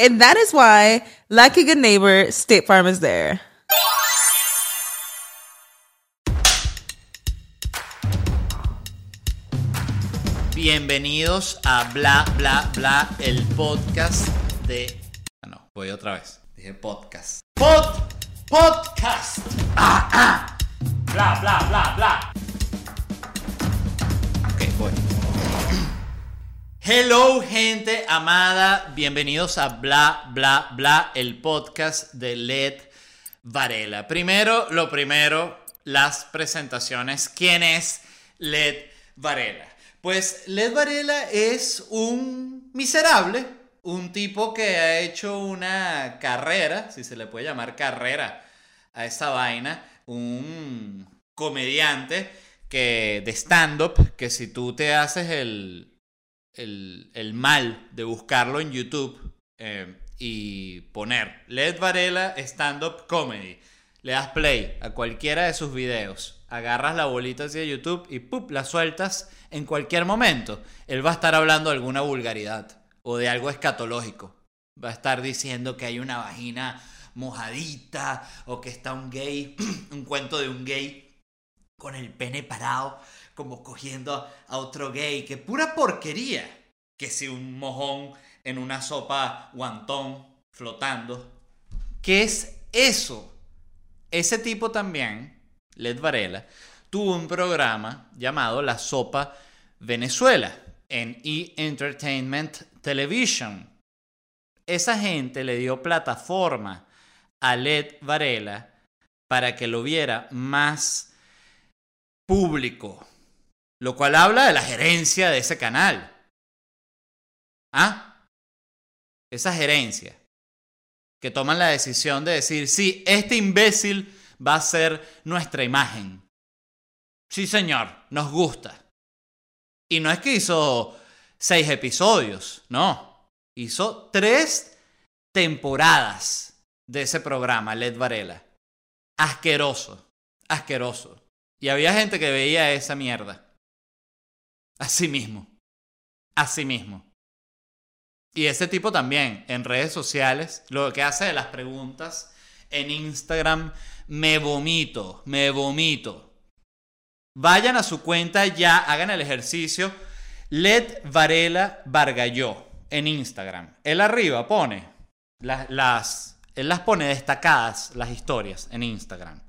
And that is why, like a good neighbor, State Farm is there. Bienvenidos a Bla Bla Bla, el podcast de. Ah, no, voy otra vez. Dije podcast. Pod. Podcast. Ah, ah. Bla Bla Bla Bla. Ok, voy. Hello, gente amada. Bienvenidos a Bla Bla Bla, el podcast de Led Varela. Primero, lo primero, las presentaciones. ¿Quién es Led Varela? Pues Led Varela es un miserable, un tipo que ha hecho una carrera, si se le puede llamar carrera a esa vaina, un comediante que de stand-up, que si tú te haces el, el, mal de buscarlo en YouTube eh, y poner Led Varela stand-up comedy, le das play a cualquiera de sus videos, agarras la bolita hacia YouTube y ¡pup! la sueltas en cualquier momento. Él va a estar hablando de alguna vulgaridad o de algo escatológico. Va a estar diciendo que hay una vagina mojadita o que está un gay, un cuento de un gay con el pene parado, como cogiendo a otro gay. Que pura porquería. Que si un mojón en una sopa guantón flotando. ¿Qué es eso? Ese tipo también, Led Varela, tuvo un programa llamado La Sopa Venezuela en E! Entertainment Television. Esa gente le dio plataforma a Led Varela para que lo viera más público, lo cual habla de la gerencia de ese canal. ¿Ah? Esa gerencia que toman la decisión de decir, sí, este imbécil va a ser nuestra imagen. Sí, señor, nos gusta. Y no es que hizo seis episodios, no. Hizo tres temporadas de ese programa, Led Varela. Asqueroso, asqueroso. Y había gente que veía esa mierda. Así mismo. Así mismo. Y ese tipo también, en redes sociales, lo que hace de las preguntas en Instagram, me vomito, me vomito. Vayan a su cuenta ya, hagan el ejercicio. Led Varela Vargalló en Instagram. Él arriba pone las, él las pone destacadas las historias en Instagram.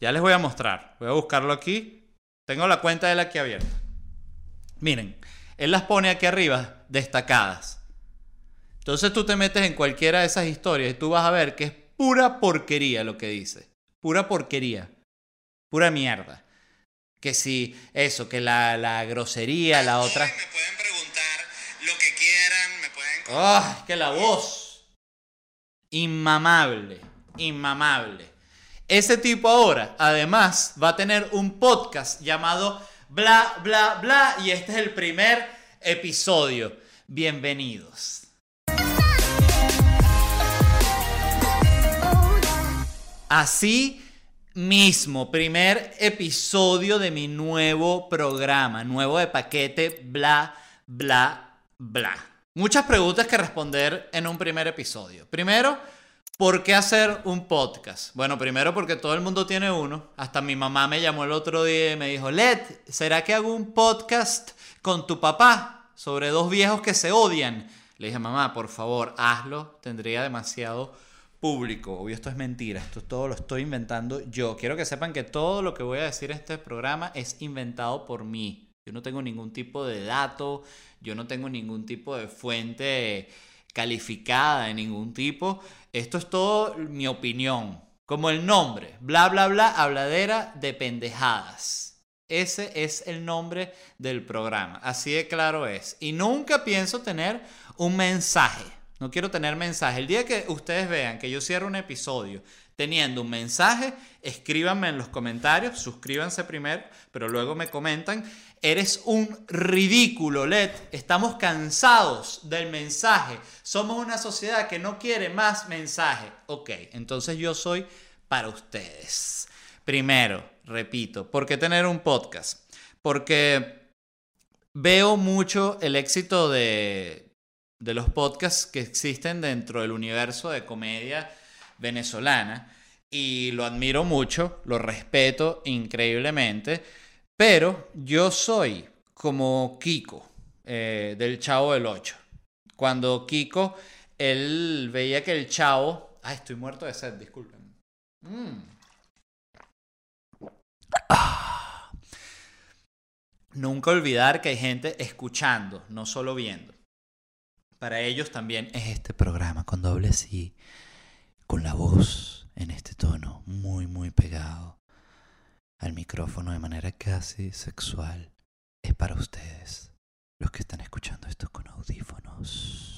Ya les voy a mostrar. Voy a buscarlo aquí. Tengo la cuenta de él aquí abierta. Miren, él las pone aquí arriba destacadas. Entonces tú te metes en cualquiera de esas historias y tú vas a ver que es pura porquería lo que dice. Pura porquería. Pura mierda que si eso, que la, la grosería, la otra... Me pueden preguntar lo que quieran, me pueden... ¡Ah! que la voz! Inmamable, inmamable. Ese tipo ahora, además, va a tener un podcast llamado Bla, Bla, Bla, y este es el primer episodio. Bienvenidos. Así mismo, primer episodio de mi nuevo programa, nuevo de paquete, bla, bla, bla. muchas preguntas que responder en un primer episodio. Primero, ¿por qué hacer un podcast? Bueno, primero porque todo el mundo tiene uno. Hasta mi mamá me llamó el otro día y me dijo, Led, ¿será que hago un podcast con tu papá sobre dos viejos que se odian? Le dije, mamá, por favor, hazlo. Tendría demasiado público. Obvio, esto es mentira. Esto todo lo estoy inventando yo. Quiero que sepan que todo lo que voy a decir en este programa es inventado por mí. Yo no tengo ningún tipo de dato, yo no tengo ningún tipo de fuente calificada de ningún tipo. Esto es todo mi opinión. Como el nombre, bla, bla, bla, habladera de pendejadas. Ese es el nombre del programa. Así de claro es. Y nunca pienso tener un mensaje. No quiero tener mensaje. El día que ustedes vean que yo cierro un episodio teniendo un mensaje, escríbanme en los comentarios, suscríbanse primero, pero luego me comentan. Eres un ridículo, Led. Estamos cansados del mensaje. Somos una sociedad que no quiere más mensaje. Ok, entonces yo soy para ustedes. Primero, repito, ¿por qué tener un podcast? Porque veo mucho el éxito de, de los podcasts que existen dentro del universo de comedia venezolana y lo admiro mucho, lo respeto increíblemente, pero yo soy como Kiko eh, del Chavo del 8. Cuando Kiko, él veía que el Chavo... Ay, estoy muerto de sed, disculpen. Mm. Ah. Nunca olvidar que hay gente escuchando, no solo viendo. Para ellos también es este programa con doble sí, con la voz en este tono muy muy pegado al micrófono de manera casi sexual. Es para ustedes, los que están escuchando esto con audífonos.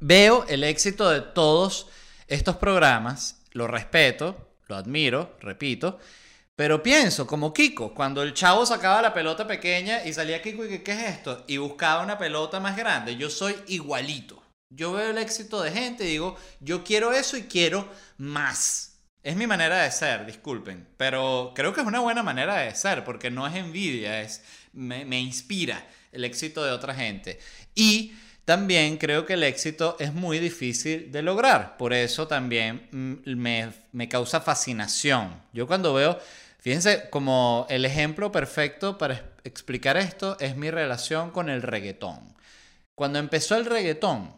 Veo el éxito de todos estos programas, lo respeto, lo admiro, repito, pero pienso, como Kiko, cuando el chavo sacaba la pelota pequeña y salía Kiko y que, ¿qué es esto? Y buscaba una pelota más grande. Yo soy igualito. Yo veo el éxito de gente y digo, yo quiero eso y quiero más. Es mi manera de ser, disculpen. Pero creo que es una buena manera de ser porque no es envidia, es, me, me inspira el éxito de otra gente. Y también creo que el éxito es muy difícil de lograr. Por eso también mm, me, me causa fascinación. Yo cuando veo Fíjense, como el ejemplo perfecto para explicar esto es mi relación con el reggaetón. Cuando empezó el reggaetón,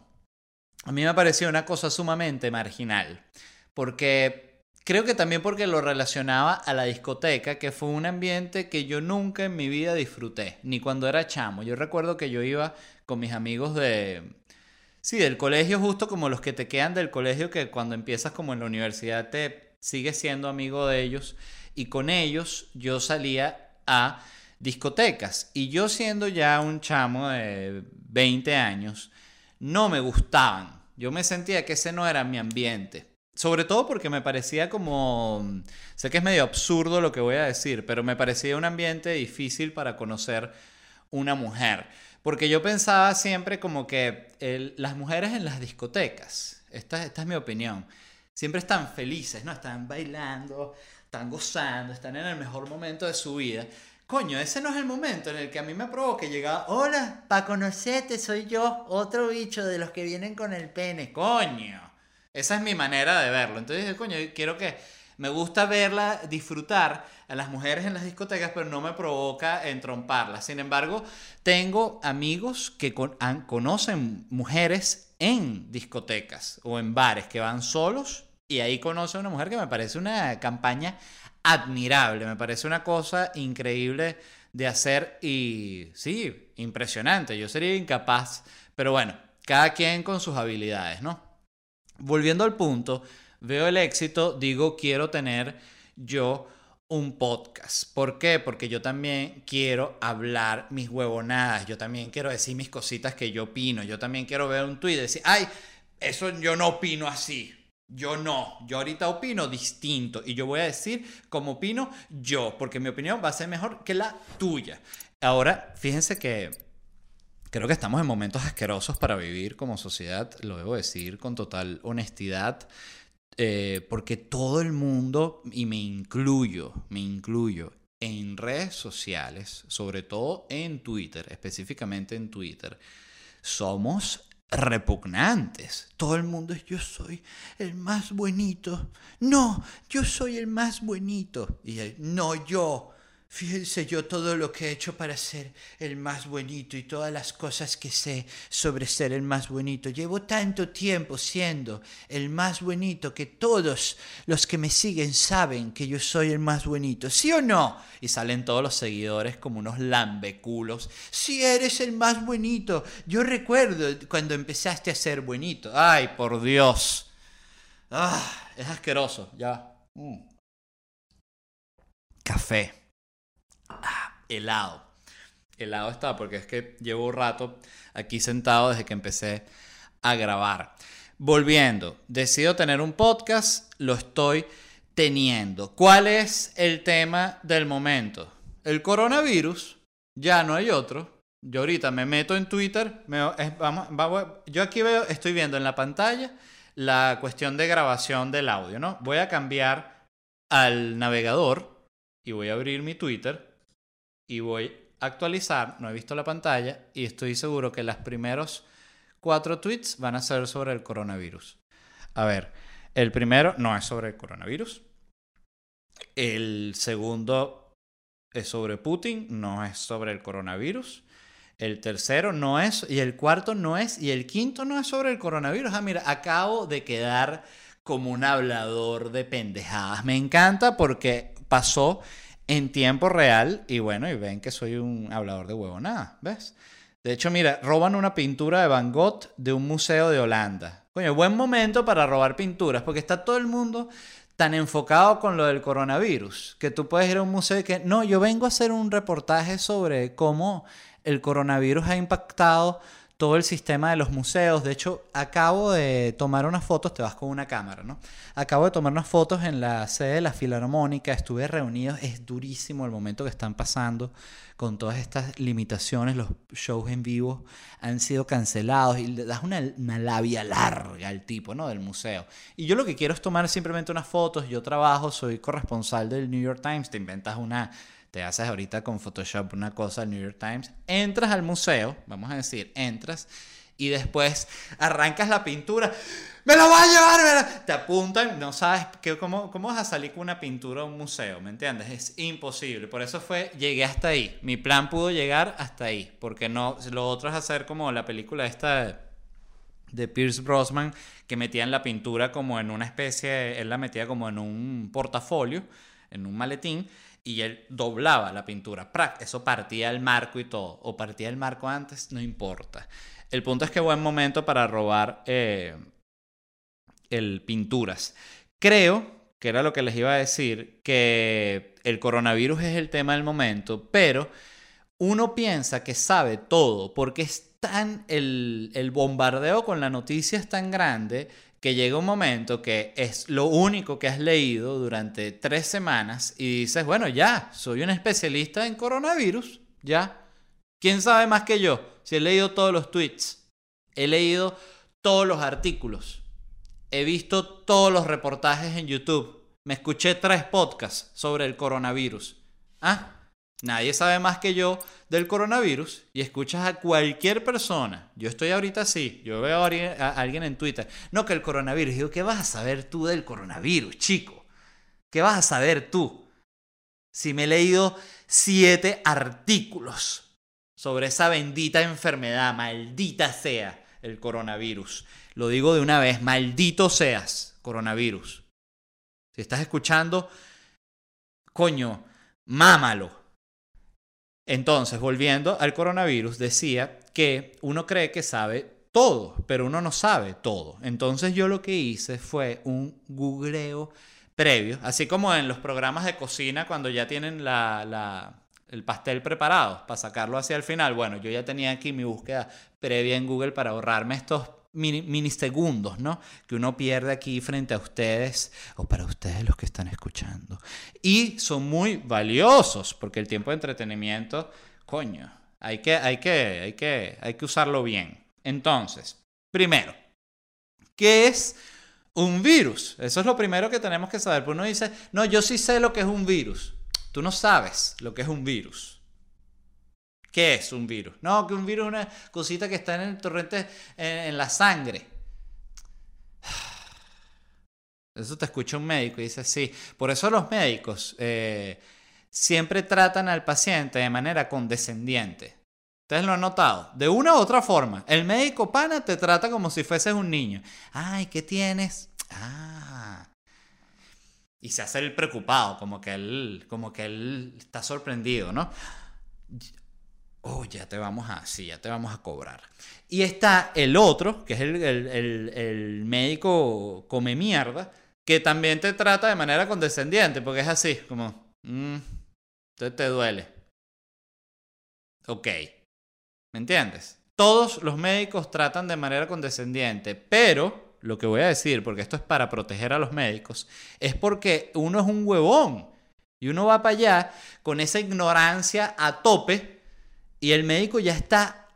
a mí me parecía una cosa sumamente marginal, porque creo que también porque lo relacionaba a la discoteca, que fue un ambiente que yo nunca en mi vida disfruté, ni cuando era chamo. Yo recuerdo que yo iba con mis amigos de... Sí, del colegio, justo como los que te quedan del colegio, que cuando empiezas como en la universidad te sigues siendo amigo de ellos y con ellos yo salía a discotecas. Y yo siendo ya un chamo de 20 años, no me gustaban. Yo me sentía que ese no era mi ambiente. Sobre todo porque me parecía como, sé que es medio absurdo lo que voy a decir, pero me parecía un ambiente difícil para conocer una mujer. Porque yo pensaba siempre como que las mujeres en las discotecas, esta, esta es mi opinión, siempre están felices, ¿no? Están bailando, están gozando, están en el mejor momento de su vida. Coño, ese no es el momento en el que a mí me provoque llegar, hola, pa' conocerte, soy yo, otro bicho de los que vienen con el pene. Coño. Esa es mi manera de verlo. Entonces, coño, quiero que me gusta verla, disfrutar a las mujeres en las discotecas, pero no me provoca entromparlas. Sin embargo, tengo amigos que conocen mujeres en discotecas o en bares que van solos y ahí conoce a una mujer que me parece una campaña admirable, me parece una cosa increíble de hacer y sí, impresionante. Yo sería incapaz, pero bueno, cada quien con sus habilidades, ¿no? Volviendo al punto, veo el éxito, digo, quiero tener yo un podcast. ¿Por qué? Porque yo también quiero hablar mis huevonadas, yo también quiero decir mis cositas que yo opino, yo también quiero ver un tweet y decir, ay, eso yo no opino así. Yo no, yo ahorita opino distinto y yo voy a decir como opino yo, porque mi opinión va a ser mejor que la tuya. Ahora, fíjense que creo que estamos en momentos asquerosos para vivir como sociedad, lo debo decir con total honestidad, eh, porque todo el mundo, y me incluyo, me incluyo, en redes sociales, sobre todo en Twitter, específicamente en Twitter, somos repugnantes. Todo el mundo es yo soy el más buenito. No, yo soy el más buenito. Y él, no yo. Fíjense yo todo lo que he hecho para ser el más bonito y todas las cosas que sé sobre ser el más bonito. Llevo tanto tiempo siendo el más bonito que todos los que me siguen saben que yo soy el más bonito. ¿Sí o no? Y salen todos los seguidores como unos lambeculos. Sí, eres el más bonito. Yo recuerdo cuando empezaste a ser bonito. Ay, por Dios. Ah, es asqueroso. Ya. Mm. Café. Ah, helado. Helado está, porque es que llevo un rato aquí sentado desde que empecé a grabar. Volviendo, decido tener un podcast, lo estoy teniendo. ¿Cuál es el tema del momento? El coronavirus, ya no hay otro. Yo ahorita me meto en Twitter, yo aquí veo, estoy viendo en la pantalla la cuestión de grabación del audio, ¿no? Voy a cambiar al navegador y voy a abrir mi Twitter y voy a actualizar, no he visto la pantalla y estoy seguro que los primeros cuatro tweets van a ser sobre el coronavirus. A ver, el primero no es sobre el coronavirus. El segundo es sobre Putin, no es sobre el coronavirus. El tercero no es, y el cuarto no es, y el quinto no es sobre el coronavirus. Ah, mira, acabo de quedar como un hablador de pendejadas. Me encanta porque pasó en tiempo real y bueno, y ven que soy un hablador de huevo nada, ¿ves? De hecho, mira, roban una pintura de Van Gogh de un museo de Holanda. Coño, buen momento para robar pinturas, porque está todo el mundo tan enfocado con lo del coronavirus, que tú puedes ir a un museo y que, no, yo vengo a hacer un reportaje sobre cómo el coronavirus ha impactado todo el sistema de los museos. De hecho, acabo de tomar unas fotos, te vas con una cámara, ¿no? Acabo de tomar unas fotos en la sede de la Filarmónica, estuve reunido, es durísimo el momento que están pasando con todas estas limitaciones, los shows en vivo han sido cancelados y le das una, una labia larga al tipo, ¿no? Del museo. Y yo lo que quiero es tomar simplemente unas fotos, yo trabajo, soy corresponsal del New York Times, te inventas una te haces ahorita con Photoshop una cosa al New York Times, entras al museo, vamos a decir, entras y después arrancas la pintura. ¡Me la voy a llevar! Te apuntan, no sabes qué, cómo, cómo vas a salir con una pintura a un museo, ¿me entiendes? Es imposible. Por eso fue, llegué hasta ahí. Mi plan pudo llegar hasta ahí. Porque no, lo otro es hacer como la película esta de, de Pierce Brosnan, que metían la pintura como en una especie, él la metía como en un portafolio, en un maletín y él doblaba la pintura. Eso partía el marco y todo. O partía el marco antes, no importa. El punto es que buen momento para robar eh, el pinturas. Creo que era lo que les iba a decir, que el coronavirus es el tema del momento, pero uno piensa que sabe todo porque es tan el, el bombardeo con la noticia es tan grande que llega un momento que es lo único que has leído durante tres semanas y dices, bueno, ya, soy un especialista en coronavirus, ya. ¿Quién sabe más que yo? Si he leído todos los tweets, he leído todos los artículos, he visto todos los reportajes en YouTube, me escuché tres podcasts sobre el coronavirus. ¿Ah? Nadie sabe más que yo del coronavirus y escuchas a cualquier persona. Yo estoy ahorita así, yo veo a alguien en Twitter. No, que el coronavirus. Digo, ¿qué vas a saber tú del coronavirus, chico? ¿Qué vas a saber tú? Si me he leído siete artículos sobre esa bendita enfermedad, maldita sea el coronavirus. Lo digo de una vez, maldito seas, coronavirus. Si estás escuchando, coño, mámalo entonces, volviendo al coronavirus, decía que uno cree que sabe todo, pero uno no sabe todo. Entonces yo lo que hice fue un googleo previo, así como en los programas de cocina cuando ya tienen el pastel preparado para sacarlo hacia el final. Bueno, yo ya tenía aquí mi búsqueda previa en Google para ahorrarme estos minisegundos, ¿no? Que uno pierde aquí frente a ustedes o para ustedes los que están escuchando. Y son muy valiosos porque el tiempo de entretenimiento, coño, hay que, hay que, hay que, hay que usarlo bien. Entonces, primero, ¿qué es un virus? Eso es lo primero que tenemos que saber. Pues uno dice, no, yo sí sé lo que es un virus. Tú no sabes lo que es un virus. ¿Qué es un virus? No, que un virus es una cosita que está en el torrente, en, la sangre. Eso te escucha un médico y dice, sí. Por eso los médicos eh, siempre tratan al paciente de manera condescendiente. Ustedes lo han notado. De una u otra forma. El médico pana te trata como si fueses un niño. Ay, ¿qué tienes? Ah. Y se hace el preocupado, como que él, como que él está sorprendido, ¿no? Oh, ya te vamos a, sí, ya te vamos a cobrar. Y está el otro, que es el, el- el- médico come mierda, que también te trata de manera condescendiente, porque es así, como, mm, entonces te duele. Ok. ¿Me entiendes? Todos los médicos tratan de manera condescendiente, pero lo que voy a decir, porque esto es para proteger a los médicos, es porque uno es un huevón y uno va para allá con esa ignorancia a tope y el médico ya está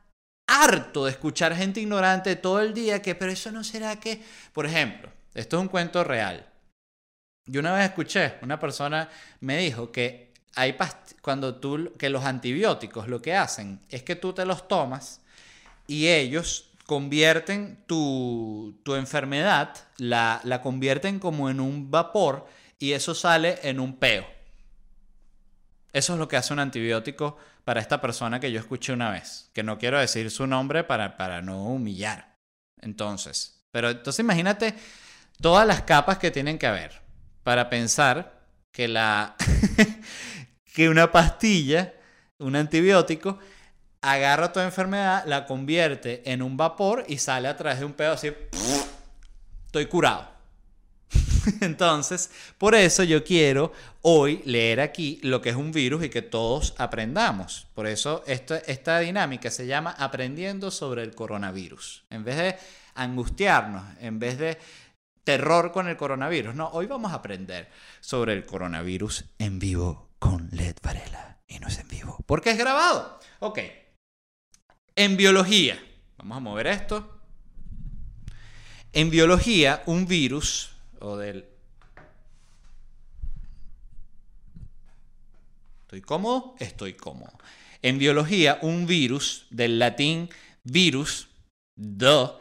harto de escuchar gente ignorante todo el día que, pero eso no será que, por ejemplo, esto es un cuento real. Yo una vez escuché, una persona me dijo que hay cuando tú, que los antibióticos lo que hacen es que tú te los tomas y ellos convierten tu, tu enfermedad, la, la convierten como en un vapor y eso sale en un peo. Eso es lo que hace un antibiótico para esta persona que yo escuché una vez, que no quiero decir su nombre para, para no humillar. Entonces, pero entonces imagínate todas las capas que tienen que haber para pensar que la que una pastilla, un antibiótico, agarra tu enfermedad, la convierte en un vapor y sale a través de un pedo así. Estoy curado. Entonces, por eso yo quiero hoy leer aquí lo que es un virus y que todos aprendamos. Por eso esta dinámica se llama aprendiendo sobre el coronavirus. En vez de angustiarnos, en vez de terror con el coronavirus, no, hoy vamos a aprender sobre el coronavirus en vivo con Led Varela. Y no es en vivo, porque es grabado. Ok. En biología, vamos a mover esto. En biología, un virus o del... ¿Estoy cómodo? Estoy cómodo. En biología, un virus, del latín virus, do,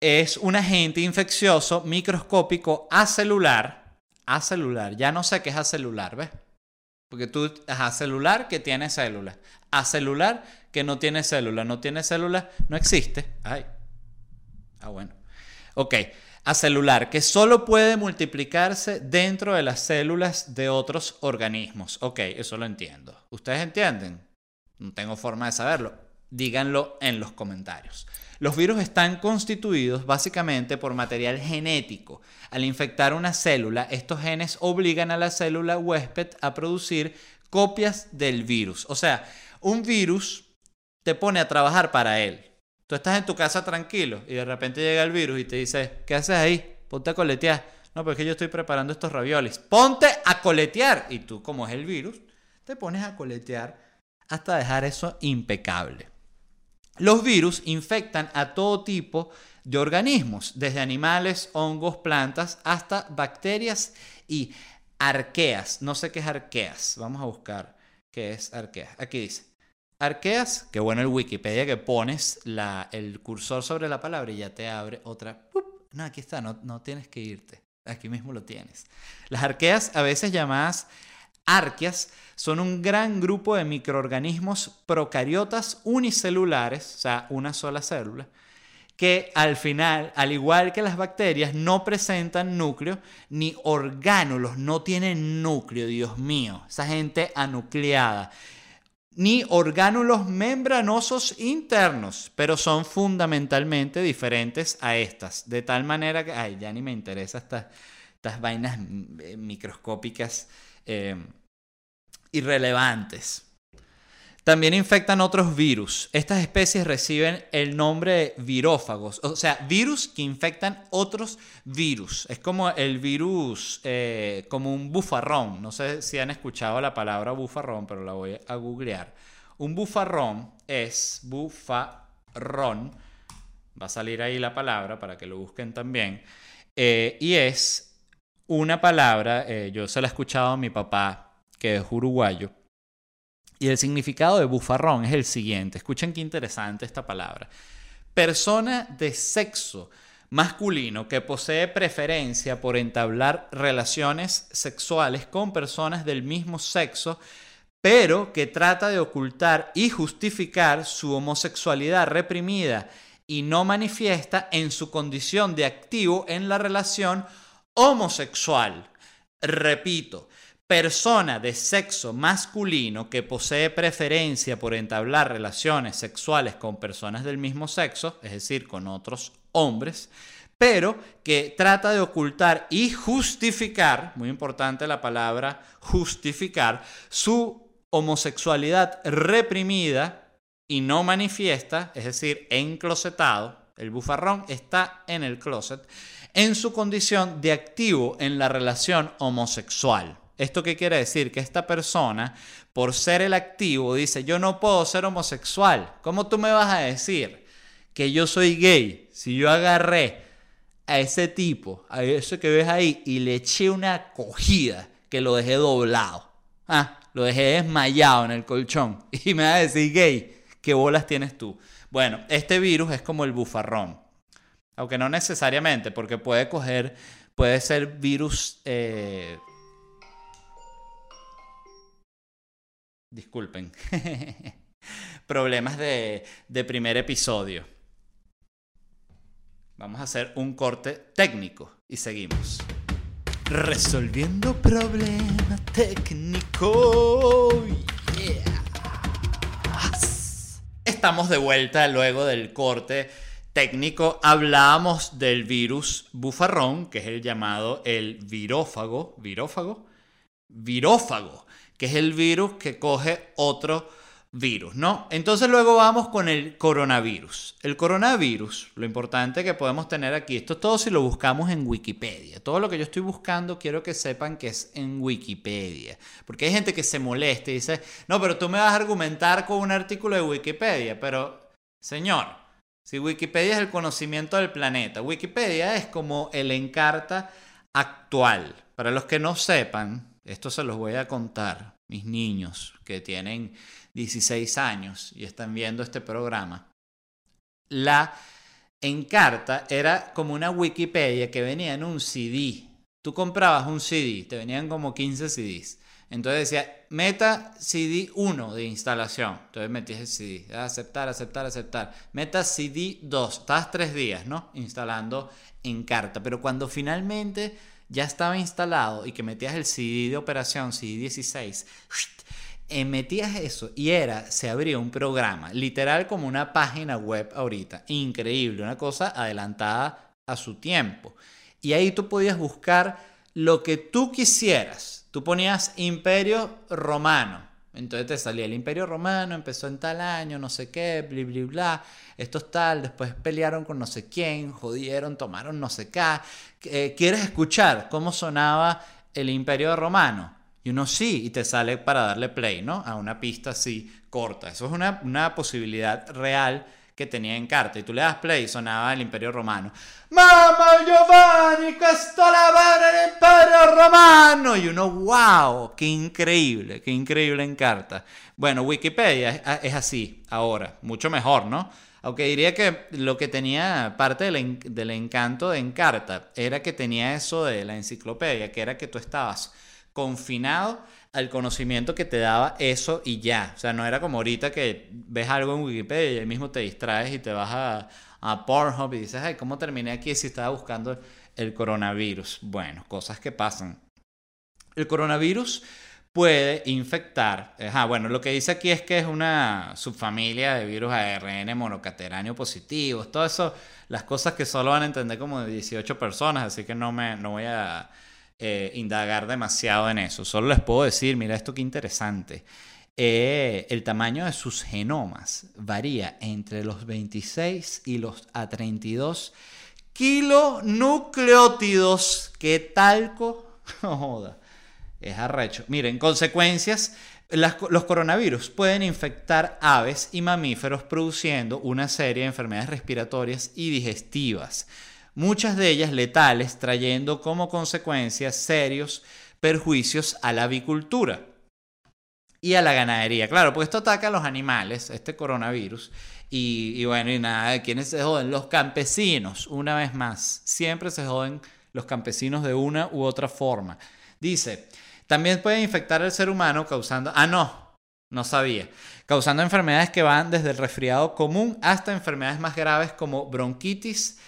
es un agente infeccioso microscópico acelular. Acelular, ya no sé qué es acelular, ¿ves? Porque tú, ajá, celular que tiene células. Acelular que no tiene células. No tiene células, no existe. Ay. Ah, bueno. Ok. Acelular, que solo puede multiplicarse dentro de las células de otros organismos. Ok, eso lo entiendo. ¿Ustedes entienden? No tengo forma de saberlo. Díganlo en los comentarios. Los virus están constituidos básicamente por material genético. Al infectar una célula, estos genes obligan a la célula huésped a producir copias del virus. O sea, un virus te pone a trabajar para él. Tú estás en tu casa tranquilo y de repente llega el virus y te dice, ¿qué haces ahí? Ponte a coletear. No, porque yo estoy preparando estos raviolis. Ponte a coletear. Y tú, como es el virus, te pones a coletear hasta dejar eso impecable. Los virus infectan a todo tipo de organismos, desde animales, hongos, plantas, hasta bacterias y arqueas. No sé qué es arqueas. Vamos a buscar qué es arqueas. Aquí dice. Arqueas, que bueno el Wikipedia que pones la, el cursor sobre la palabra y ya te abre otra. No, aquí está, no, no tienes que irte. Aquí mismo lo tienes. Las arqueas, a veces llamadas arqueas, son un gran grupo de microorganismos procariotas unicelulares, o sea, una sola célula, que al final, al igual que las bacterias, no presentan núcleo ni orgánulos, no tienen núcleo, Dios mío, esa gente anucleada ni orgánulos membranosos internos, pero son fundamentalmente diferentes a estas. De tal manera que, ay, ya ni me interesa estas, estas vainas mm, microscópicas eh, irrelevantes. También infectan otros virus. Estas especies reciben el nombre de virófagos, o sea, virus que infectan otros virus. Es como el virus, eh, como un bufarrón. No sé si han escuchado la palabra bufarrón, pero la voy a googlear. Un bufarrón es bufarrón. Va a salir ahí la palabra para que lo busquen también. Eh, y es una palabra, eh, yo se la he escuchado a mi papá que es uruguayo. Y el significado de bufarrón es el siguiente. Escuchen qué interesante esta palabra. Persona de sexo masculino que posee preferencia por entablar relaciones sexuales con personas del mismo sexo, pero que trata de ocultar y justificar su homosexualidad reprimida y no manifiesta en su condición de activo en la relación homosexual. Repito, persona de sexo masculino que posee preferencia por entablar relaciones sexuales con personas del mismo sexo, es decir, con otros hombres, pero que trata de ocultar y justificar, muy importante la palabra justificar, su homosexualidad reprimida y no manifiesta, es decir, enclosetado, el bufarrón está en el closet, en su condición de activo en la relación homosexual. ¿Esto qué quiere decir? Que esta persona, por ser el activo, dice, yo no puedo ser homosexual. ¿Cómo tú me vas a decir que yo soy gay si yo agarré a ese tipo, a ese que ves ahí, y le eché una cogida que lo dejé doblado? Ah, lo dejé desmayado en el colchón. Y me va a decir, gay, ¿qué bolas tienes tú? Bueno, este virus es como el bufarrón. Aunque no necesariamente, porque puede coger, puede ser virus... Eh, disculpen. Problemas de, de primer episodio. Vamos a hacer un corte técnico y seguimos. Resolviendo problemas técnicos. Yeah. Estamos de vuelta luego del corte técnico. Hablábamos del virus bufarrón, que es el llamado el virófago. ¿Virófago? Virófago, que es el virus que coge otro virus, ¿no? Entonces luego vamos con el coronavirus. El coronavirus, lo importante que podemos tener aquí, esto todo si lo buscamos en Wikipedia. Todo lo que yo estoy buscando quiero que sepan que es en Wikipedia. Porque hay gente que se molesta y dice, no, pero tú me vas a argumentar con un artículo de Wikipedia. Pero, señor, si Wikipedia es el conocimiento del planeta, Wikipedia es como el encarta actual. Para los que no sepan, esto se los voy a contar, mis niños que tienen 16 años y están viendo este programa, la Encarta era como una Wikipedia que venía en un CD. Tú comprabas un CD, te venían como 15 CDs. Entonces decía, meta CD 1 de instalación. Entonces metías el CD, aceptar, aceptar, aceptar. Meta CD 2, estabas tres días, ¿no? Instalando Encarta. Pero cuando finalmente ya estaba instalado y que metías el CD de operación, CD 16, eh, metías eso y era, se abría un programa, literal como una página web ahorita, increíble, una cosa adelantada a su tiempo. Y ahí tú podías buscar lo que tú quisieras. Tú ponías Imperio Romano. Entonces te salía el Imperio Romano, empezó en tal año, no sé qué, bla, bla, bla. Esto es tal, después pelearon con no sé quién, jodieron, tomaron no sé qué. Eh, ¿Quieres escuchar cómo sonaba el Imperio Romano? Y uno sí, y te sale para darle play, ¿no? A una pista así corta. Eso es una, una posibilidad real tenía en carta. Y tú le das play y sonaba el Imperio Romano. ¡Mamma Giovanni, que está la el Imperio Romano! Y uno, wow, qué increíble, qué increíble en carta. Bueno, Wikipedia es, así ahora, mucho mejor, ¿no? Aunque diría que lo que tenía parte del, del encanto de Encarta era que tenía eso de la enciclopedia, que era que tú estabas confinado al conocimiento que te daba eso y ya. O sea, no era como ahorita que ves algo en Wikipedia y ahí mismo te distraes y te vas a, a Pornhub y dices, ay, ¿cómo terminé aquí si estaba buscando el coronavirus? Bueno, cosas que pasan. El coronavirus puede infectar. Ajá, bueno, lo que dice aquí es que es una subfamilia de virus ARN monocateráneo positivos. Todo eso, las cosas que solo van a entender como de 18 personas, así que no, me, no voy a eh, indagar demasiado en eso. Solo les puedo decir, mira esto qué interesante. Eh, el tamaño de sus genomas varía entre los 26 y los a 32 kilonucleótidos. ¿Qué talco? joda. Es arrecho. Miren, consecuencias. los coronavirus pueden infectar aves y mamíferos produciendo una serie de enfermedades respiratorias y digestivas muchas de ellas letales, trayendo como consecuencia serios perjuicios a la avicultura. y a la ganadería. Claro, pues esto ataca a los animales, este coronavirus. Y, bueno, y nada, ¿quiénes se joden? Los campesinos, una vez más. Siempre se joden los campesinos de una u otra forma. Dice, también puede infectar al ser humano causando... Ah, no, no sabía. Causando enfermedades que van desde el resfriado común hasta enfermedades más graves como bronquitis,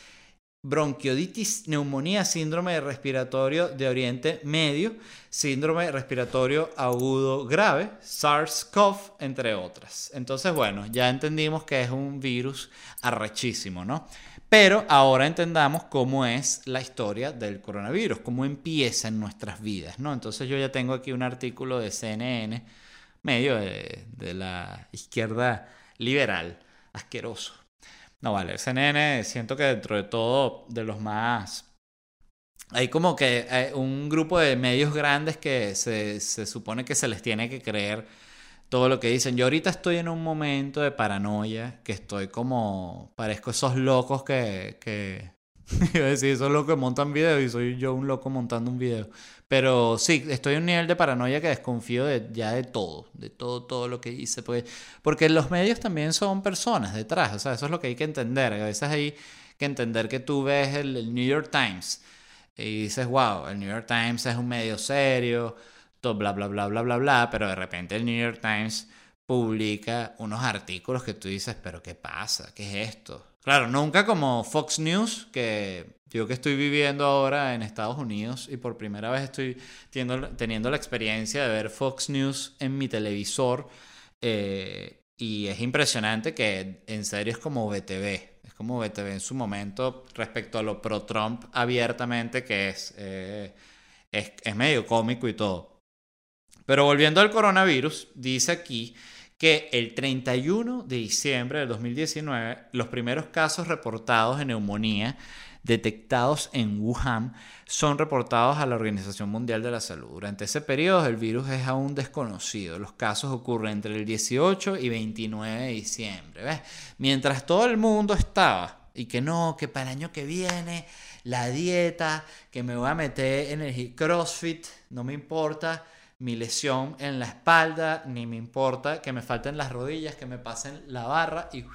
bronquioditis, neumonía, síndrome respiratorio de Oriente Medio, síndrome respiratorio agudo grave, SARS-CoV, entre otras. Entonces, bueno, ya entendimos que es un virus arrechísimo, ¿no? Pero ahora entendamos cómo es la historia del coronavirus, cómo empieza en nuestras vidas, ¿no? Entonces yo ya tengo aquí un artículo de CNN, medio de, de la izquierda liberal, asqueroso. No vale, CNN siento que dentro de todo, de los más... Hay como que hay un grupo de medios grandes que se, se supone que se les tiene que creer todo lo que dicen. Yo ahorita estoy en un momento de paranoia, que estoy como, parezco esos locos que, que, iba a decir, esos locos que montan videos y soy yo un loco montando un video. Pero sí, estoy en un nivel de paranoia que desconfío de, ya de todo, de todo, todo lo que hice. Pues, porque los medios también son personas detrás, o sea, eso es lo que hay que entender. A veces hay que entender que tú ves el, el New York Times y dices, wow, el New York Times es un medio serio, todo bla, bla, bla, bla, bla, bla, pero de repente el New York Times publica unos artículos que tú dices, pero ¿qué pasa? ¿Qué es esto? Claro, nunca como Fox News, que yo que estoy viviendo ahora en Estados Unidos y por primera vez estoy teniendo, la experiencia de ver Fox News en mi televisor. eh, y es impresionante que en serio es como BTV. Es como BTV en su momento respecto a lo pro-Trump abiertamente, que eh, es, es medio cómico y todo. Pero volviendo al coronavirus, dice aquí que el 31 de diciembre del 2019 los primeros casos reportados de neumonía detectados en Wuhan son reportados a la Organización Mundial de la Salud. Durante ese periodo el virus es aún desconocido. Los casos ocurren entre el 18 y 29 de diciembre. ¿ves? Mientras todo el mundo estaba y que no, que para el año que viene la dieta, que me voy a meter en el CrossFit, no me importa mi lesión en la espalda, ni me importa que me falten las rodillas, que me pasen la barra y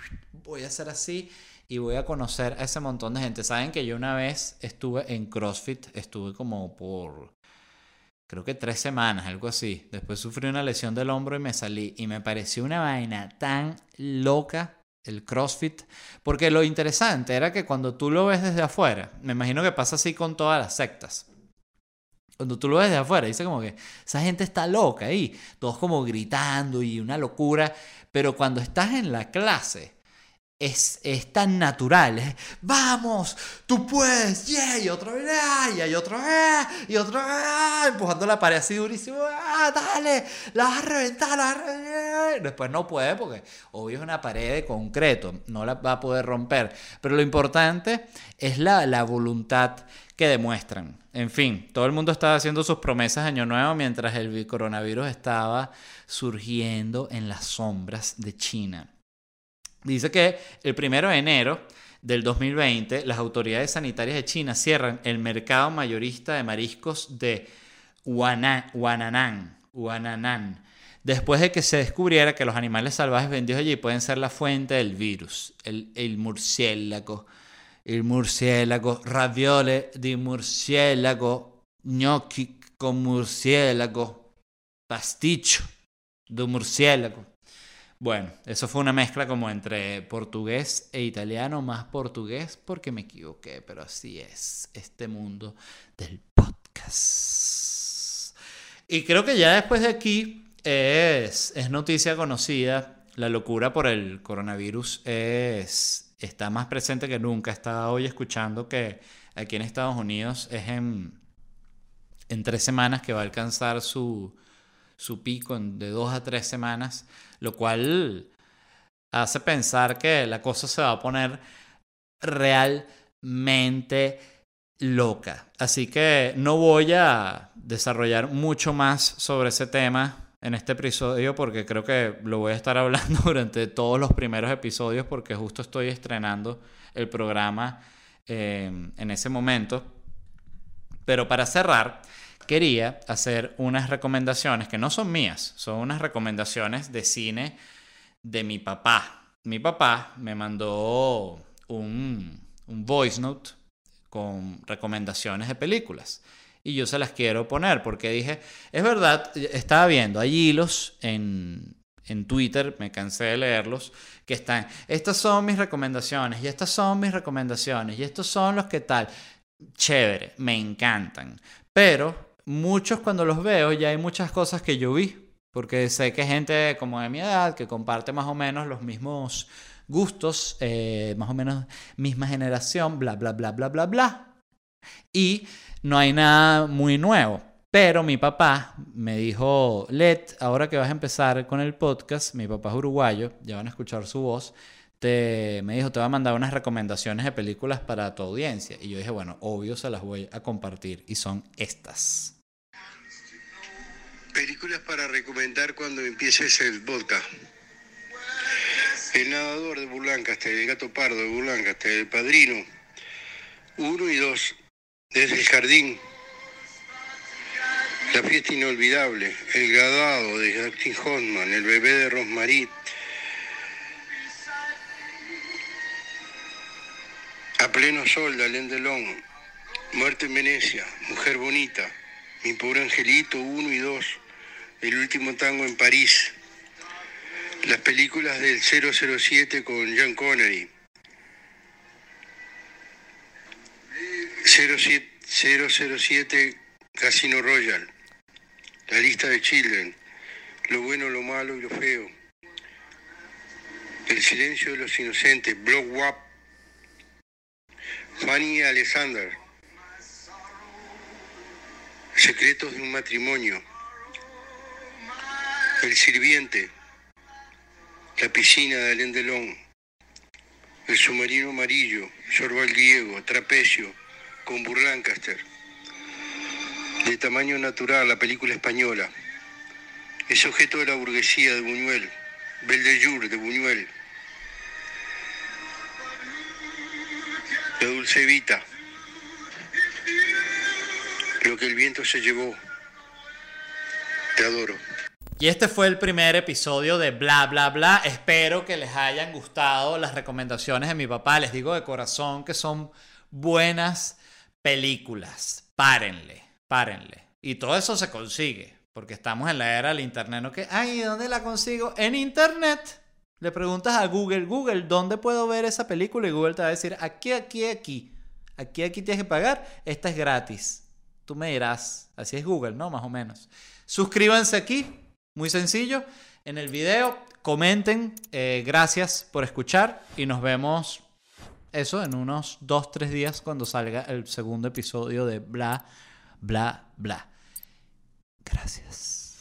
voy a hacer así y voy a conocer a ese montón de gente. Saben que yo una vez estuve en CrossFit, estuve como por creo que tres semanas, algo así. Después sufrí una lesión del hombro y me salí y me pareció una vaina tan loca el CrossFit, porque lo interesante era que cuando tú lo ves desde afuera, me imagino que pasa así con todas las sectas cuando tú lo ves de afuera, dice como que esa gente está loca ahí, todos como gritando y una locura, pero cuando estás en la clase es, es tan natural, vamos, tú puedes, yeah, y otra vez, ah, y hay otro, ah, y otro, ah, empujando la pared así durísimo, ah, dale, la vas a reventar, la vas a reventar. Después no puede porque obvio es una pared de concreto, no la va a poder romper, pero lo importante es la, la voluntad que demuestran. En fin, todo el mundo estaba haciendo sus promesas Año Nuevo mientras el coronavirus estaba surgiendo en las sombras de China. Dice que el primero de enero del 2020 las autoridades sanitarias de China cierran el mercado mayorista de mariscos de Huananan, Huananan después de que se descubriera que los animales salvajes vendidos allí pueden ser la fuente del virus, el, el murciélago il murciélago, raviole di murciélago, gnocchi con murciélago, pasticcio de murciélago. Bueno, eso fue una mezcla como entre portugués e italiano, más portugués porque me equivoqué, pero así es este mundo del podcast. Y creo que ya después de aquí es, es noticia conocida, la locura por el coronavirus es está más presente que nunca. Estaba hoy escuchando que aquí en Estados Unidos es en, en tres semanas que va a alcanzar su, su pico, en, de dos a tres semanas, lo cual hace pensar que la cosa se va a poner realmente loca. Así que no voy a desarrollar mucho más sobre ese tema en este episodio porque creo que lo voy a estar hablando durante todos los primeros episodios porque justo estoy estrenando el programa eh, en ese momento. Pero para cerrar, quería hacer unas recomendaciones que no son mías, son unas recomendaciones de cine de mi papá. Mi papá me mandó un, un voice note con recomendaciones de películas. Y yo se las quiero poner porque dije, es verdad, estaba viendo, hay hilos en, en Twitter, me cansé de leerlos, que están, estas son mis recomendaciones y estas son mis recomendaciones y estos son los que tal. Chévere, me encantan. Pero muchos cuando los veo ya hay muchas cosas que yo vi, porque sé que gente como de mi edad, que comparte más o menos los mismos gustos, eh, más o menos misma generación, bla, bla, bla, bla, bla, bla. Y no hay nada muy nuevo. Pero mi papá me dijo, Let, ahora que vas a empezar con el podcast, mi papá es uruguayo, ya van a escuchar su voz, te, me dijo, te va a mandar unas recomendaciones de películas para tu audiencia. Y yo dije, bueno, obvio se las voy a compartir. Y son estas. Películas para recomendar cuando empieces el podcast. El nadador de Burlancaster, el gato pardo de Burlancaster, el padrino. Uno y dos. Desde el jardín. La fiesta inolvidable. El gadado de Dustin Hoffman. El bebé de Rosmarie. A pleno sol de Alain Delon. Muerte en Venecia. Mujer bonita. Mi pobre angelito, uno y dos. El último tango en París. Las películas del 007 con John Connery. 007 Casino Royal. La lista de Children. Lo bueno, lo malo y lo feo. El silencio de los inocentes. Block Wap. Fanny Alexander. Secretos de un matrimonio. El sirviente. La piscina de Alain. El submarino amarillo. Sorbal Diego. Trapecio. Con Burlancaster. De tamaño natural, la película española. Es objeto de la burguesía de Buñuel. Belle de Buñuel. La dulce Vita. Lo que el viento se llevó. Te adoro. Y este fue el primer episodio de Bla Bla Bla. Espero que les hayan gustado las recomendaciones de mi papá. Les digo de corazón que son buenas películas. Párenle, párenle. Y todo eso se consigue. Porque estamos en la era del internet. ¿no? Que, ay, ¿dónde la consigo? En internet. Le preguntas a Google, Google, ¿dónde puedo ver esa película? Y Google te va a decir, aquí, aquí, aquí. Aquí, aquí tienes que pagar. Esta es gratis. Tú me dirás. Así es Google, ¿no? Más o menos. Suscríbanse aquí. Muy sencillo. En el video, comenten. Eh, gracias por escuchar. Y nos vemos, eso, en unos 2-3 días cuando salga el segundo episodio de Bla, Bla, Bla. Gracias.